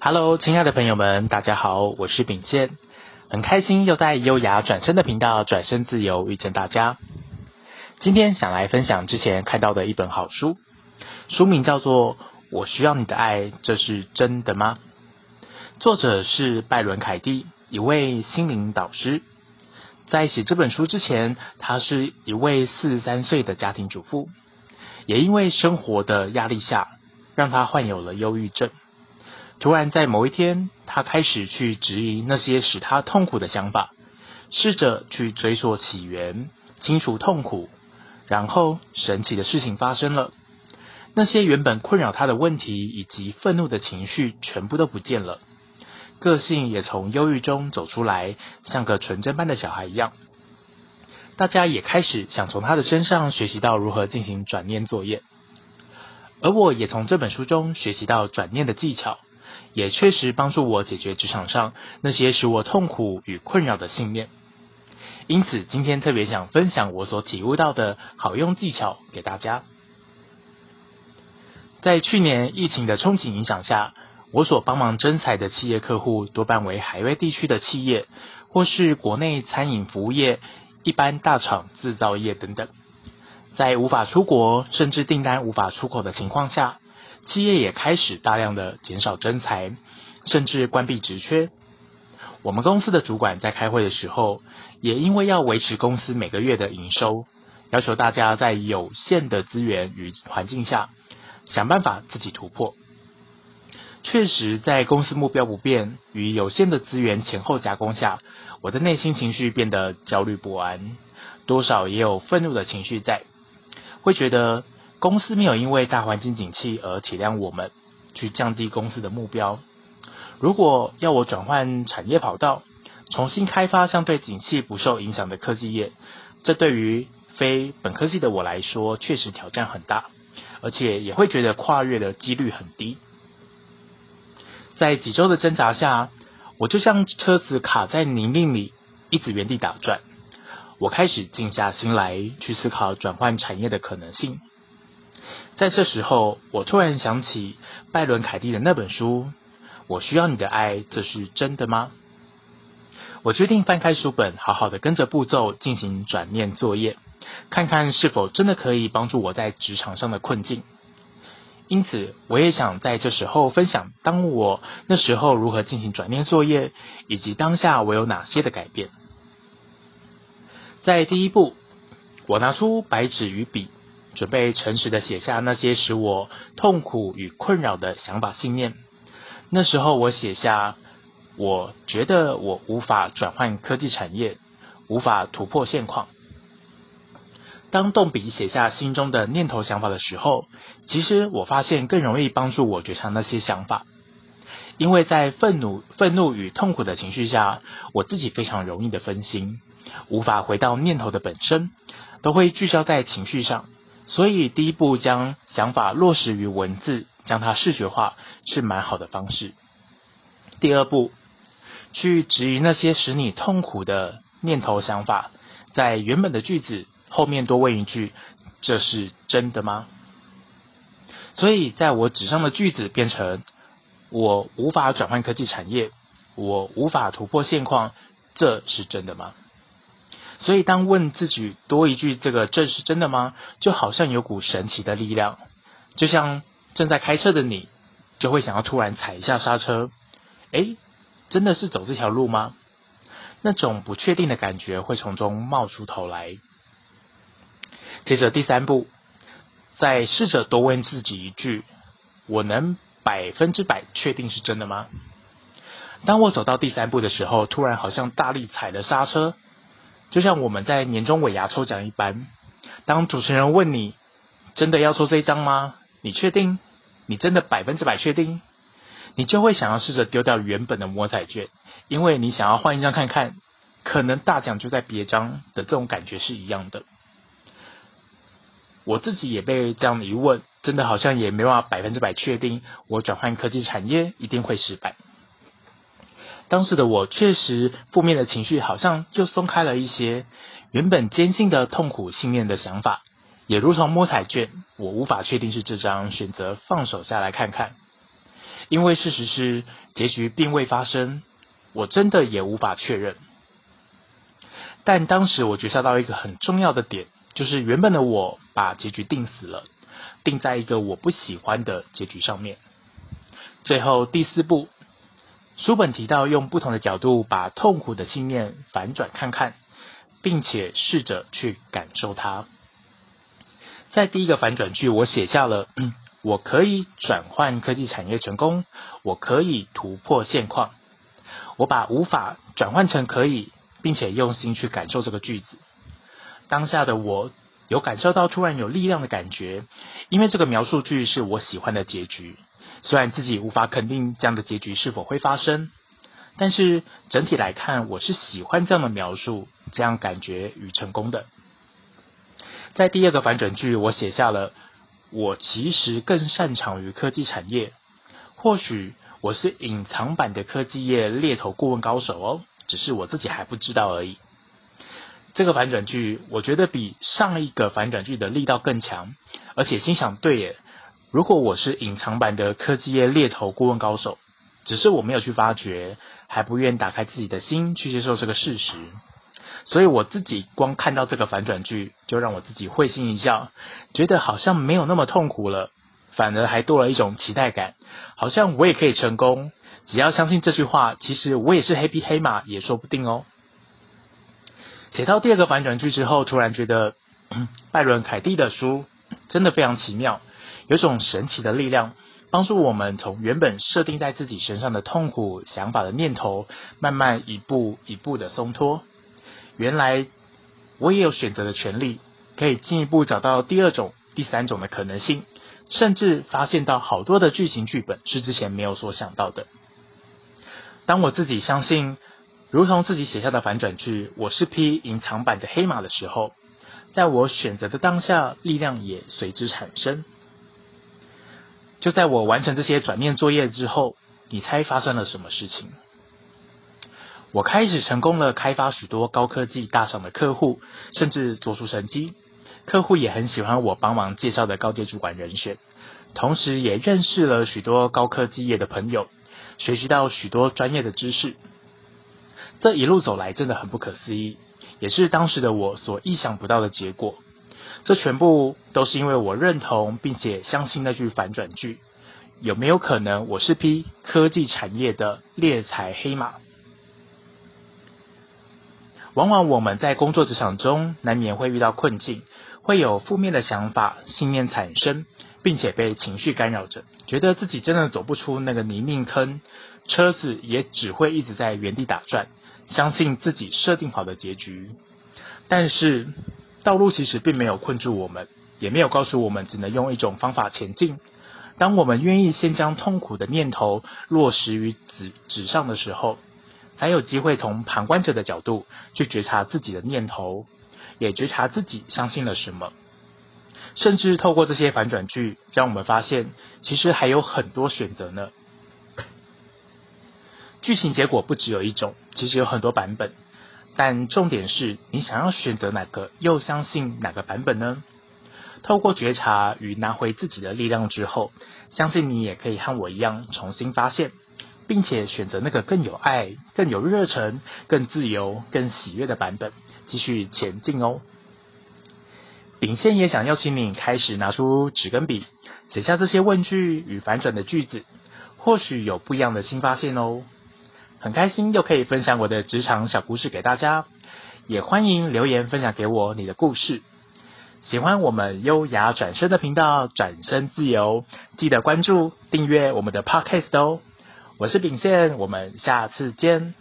Hello，亲爱的朋友们，大家好，我是秉健，很开心又在优雅转身的频道转身自由遇见大家。今天想来分享之前看到的一本好书，书名叫做《我需要你的爱，这是真的吗》？作者是拜伦凯蒂，一位心灵导师。在写这本书之前，她是一位四十三岁的家庭主妇，也因为生活的压力下，让她患有了忧郁症。突然在某一天，他开始去质疑那些使他痛苦的想法，试着去追溯起源，清除痛苦。然后神奇的事情发生了，那些原本困扰他的问题以及愤怒的情绪全部都不见了。个性也从忧郁中走出来，像个纯真般的小孩一样。大家也开始想从他的身上学习到如何进行转念作业，而我也从这本书中学习到转念的技巧，也确实帮助我解决职场上那些使我痛苦与困扰的信念。因此，今天特别想分享我所体悟到的好用技巧给大家。在去年疫情的冲击影响下，我所帮忙征才的企业客户多半为海外地区的企业，或是国内餐饮服务业、一般大厂制造业等等。在无法出国，甚至订单无法出口的情况下，企业也开始大量的减少征才，甚至关闭职缺。我们公司的主管在开会的时候，也因为要维持公司每个月的营收，要求大家在有限的资源与环境下，想办法自己突破。确实，在公司目标不变与有限的资源前后夹攻下，我的内心情绪变得焦虑不安，多少也有愤怒的情绪在，会觉得公司没有因为大环境景气而体谅我们，去降低公司的目标。如果要我转换产业跑道，重新开发相对景气不受影响的科技业，这对于非本科系的我来说，确实挑战很大，而且也会觉得跨越的几率很低。在几周的挣扎下，我就像车子卡在泥泞里，一直原地打转。我开始静下心来，去思考转换产业的可能性。在这时候，我突然想起拜伦凯蒂的那本书《我需要你的爱，这是真的吗》？我决定翻开书本，好好的跟着步骤进行转念作业，看看是否真的可以帮助我在职场上的困境。因此，我也想在这时候分享，当我那时候如何进行转念作业，以及当下我有哪些的改变。在第一步，我拿出白纸与笔，准备诚实的写下那些使我痛苦与困扰的想法信念。那时候，我写下，我觉得我无法转换科技产业，无法突破现况。当动笔写下心中的念头想法的时候，其实我发现更容易帮助我觉察那些想法，因为在愤怒、愤怒与痛苦的情绪下，我自己非常容易的分心，无法回到念头的本身，都会聚焦在情绪上。所以第一步将想法落实于文字，将它视觉化是蛮好的方式。第二步，去质疑那些使你痛苦的念头想法，在原本的句子。后面多问一句：“这是真的吗？”所以，在我纸上的句子变成：“我无法转换科技产业，我无法突破现况，这是真的吗？”所以，当问自己多一句“这个这是真的吗”，就好像有股神奇的力量，就像正在开车的你，就会想要突然踩一下刹车。诶，真的是走这条路吗？那种不确定的感觉会从中冒出头来。接着第三步，再试着多问自己一句：我能百分之百确定是真的吗？当我走到第三步的时候，突然好像大力踩了刹车，就像我们在年终尾牙抽奖一般。当主持人问你：真的要抽这一张吗？你确定？你真的百分之百确定？你就会想要试着丢掉原本的摸彩券，因为你想要换一张看看，可能大奖就在别张的这种感觉是一样的。我自己也被这样一问，真的好像也没办法百分之百确定，我转换科技产业一定会失败。当时的我确实负面的情绪好像就松开了一些，原本坚信的痛苦信念的想法，也如同摸彩券，我无法确定是这张，选择放手下来看看。因为事实是结局并未发生，我真的也无法确认。但当时我觉察到一个很重要的点，就是原本的我把结局定死了，定在一个我不喜欢的结局上面。最后第四步，书本提到用不同的角度把痛苦的信念反转看看，并且试着去感受它。在第一个反转句，我写下了。我可以转换科技产业成功，我可以突破现况。我把无法转换成可以，并且用心去感受这个句子。当下的我有感受到突然有力量的感觉，因为这个描述句是我喜欢的结局。虽然自己无法肯定这样的结局是否会发生，但是整体来看，我是喜欢这样的描述，这样感觉与成功的。在第二个反转句，我写下了。我其实更擅长于科技产业，或许我是隐藏版的科技业猎头顾问高手哦，只是我自己还不知道而已。这个反转句，我觉得比上一个反转句的力道更强，而且心想对耶，如果我是隐藏版的科技业猎头顾问高手，只是我没有去发掘，还不愿打开自己的心去接受这个事实。所以我自己光看到这个反转句，就让我自己会心一笑，觉得好像没有那么痛苦了，反而还多了一种期待感，好像我也可以成功，只要相信这句话，其实我也是黑匹黑马也说不定哦。写到第二个反转句之后，突然觉得 拜伦凯蒂的书真的非常奇妙，有种神奇的力量，帮助我们从原本设定在自己身上的痛苦想法的念头，慢慢一步一步的松脱。原来我也有选择的权利，可以进一步找到第二种、第三种的可能性，甚至发现到好多的剧情剧本是之前没有所想到的。当我自己相信，如同自己写下的反转剧，我是匹隐藏版的黑马的时候，在我选择的当下，力量也随之产生。就在我完成这些转念作业之后，你猜发生了什么事情？我开始成功了，开发许多高科技大厂的客户，甚至做出成绩。客户也很喜欢我帮忙介绍的高阶主管人选，同时也认识了许多高科技业的朋友，学习到许多专业的知识。这一路走来真的很不可思议，也是当时的我所意想不到的结果。这全部都是因为我认同并且相信那句反转句：有没有可能我是匹科技产业的猎才黑马？往往我们在工作职场中，难免会遇到困境，会有负面的想法、信念产生，并且被情绪干扰着，觉得自己真的走不出那个泥泞坑，车子也只会一直在原地打转，相信自己设定好的结局。但是，道路其实并没有困住我们，也没有告诉我们只能用一种方法前进。当我们愿意先将痛苦的念头落实于纸纸上的时候，才有机会从旁观者的角度去觉察自己的念头，也觉察自己相信了什么，甚至透过这些反转句，让我们发现其实还有很多选择呢。剧情结果不只有一种，其实有很多版本，但重点是你想要选择哪个，又相信哪个版本呢？透过觉察与拿回自己的力量之后，相信你也可以和我一样重新发现。并且选择那个更有爱、更有热忱、更自由、更喜悦的版本，继续前进哦。秉宪也想邀请你开始拿出纸跟笔，写下这些问句与反转的句子，或许有不一样的新发现哦。很开心又可以分享我的职场小故事给大家，也欢迎留言分享给我你的故事。喜欢我们优雅转身的频道，转身自由，记得关注订阅我们的 Podcast 哦。我是秉宪，我们下次见。